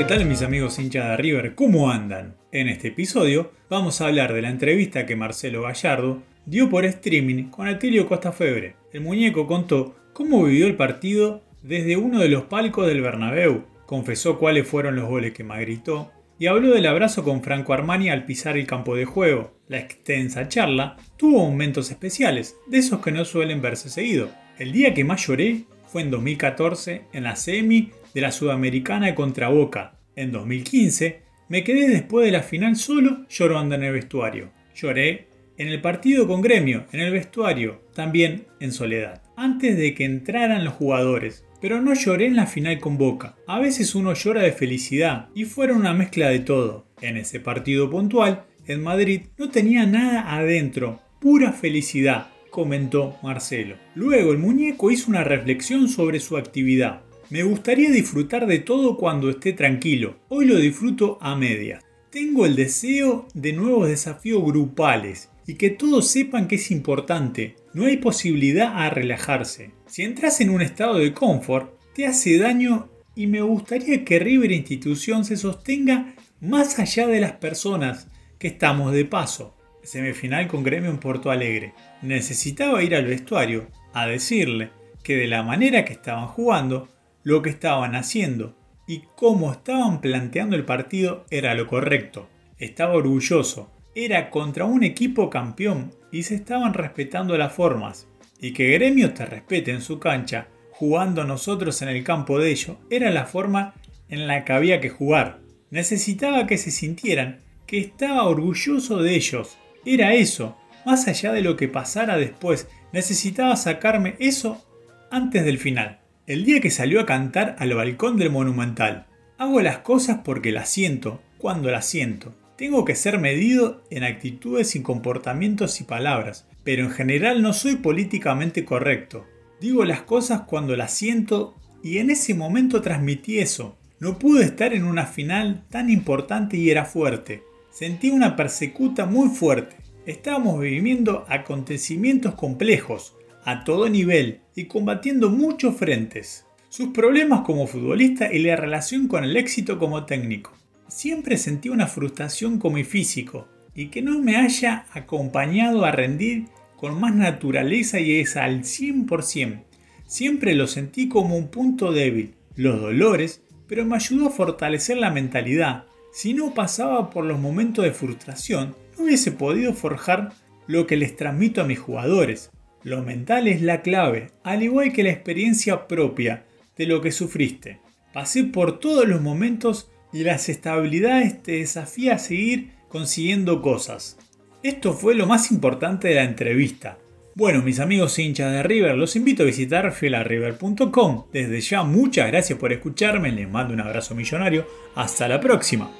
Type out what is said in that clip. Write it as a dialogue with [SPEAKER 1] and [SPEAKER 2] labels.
[SPEAKER 1] ¿qué tal mis amigos hinchas de River? ¿Cómo andan? En este episodio vamos a hablar de la entrevista que Marcelo Gallardo dio por streaming con Atilio Costa Febre. El muñeco contó cómo vivió el partido desde uno de los palcos del Bernabéu, confesó cuáles fueron los goles que más gritó y habló del abrazo con Franco Armani al pisar el campo de juego. La extensa charla tuvo momentos especiales, de esos que no suelen verse seguido. El día que más lloré fue en 2014 en la semi de la Sudamericana contra Boca. En 2015 me quedé después de la final solo llorando en el vestuario. Lloré en el partido con Gremio, en el vestuario, también en soledad, antes de que entraran los jugadores. Pero no lloré en la final con Boca. A veces uno llora de felicidad y fuera una mezcla de todo. En ese partido puntual, en Madrid, no tenía nada adentro, pura felicidad, comentó Marcelo. Luego el muñeco hizo una reflexión sobre su actividad. Me gustaría disfrutar de todo cuando esté tranquilo. Hoy lo disfruto a medias. Tengo el deseo de nuevos desafíos grupales y que todos sepan que es importante. No hay posibilidad a relajarse. Si entras en un estado de confort, te hace daño y me gustaría que River Institución se sostenga más allá de las personas que estamos de paso. Semifinal con Gremio en Porto Alegre. Necesitaba ir al vestuario a decirle que de la manera que estaban jugando lo que estaban haciendo y cómo estaban planteando el partido era lo correcto. Estaba orgulloso, era contra un equipo campeón y se estaban respetando las formas. Y que Gremio te respete en su cancha, jugando nosotros en el campo de ellos, era la forma en la que había que jugar. Necesitaba que se sintieran que estaba orgulloso de ellos. Era eso, más allá de lo que pasara después, necesitaba sacarme eso antes del final el día que salió a cantar al balcón del Monumental. Hago las cosas porque las siento, cuando las siento. Tengo que ser medido en actitudes y comportamientos y palabras, pero en general no soy políticamente correcto. Digo las cosas cuando las siento y en ese momento transmití eso. No pude estar en una final tan importante y era fuerte. Sentí una persecuta muy fuerte. Estábamos viviendo acontecimientos complejos, a todo nivel y combatiendo muchos frentes. Sus problemas como futbolista y la relación con el éxito como técnico. Siempre sentí una frustración como mi físico y que no me haya acompañado a rendir con más naturaleza y es al 100%. Siempre lo sentí como un punto débil, los dolores, pero me ayudó a fortalecer la mentalidad. Si no pasaba por los momentos de frustración, no hubiese podido forjar lo que les transmito a mis jugadores. Lo mental es la clave, al igual que la experiencia propia de lo que sufriste. Pasé por todos los momentos y las estabilidades te desafía a seguir consiguiendo cosas. Esto fue lo más importante de la entrevista. Bueno, mis amigos hinchas de River, los invito a visitar fielarriver.com. Desde ya, muchas gracias por escucharme, les mando un abrazo millonario. Hasta la próxima.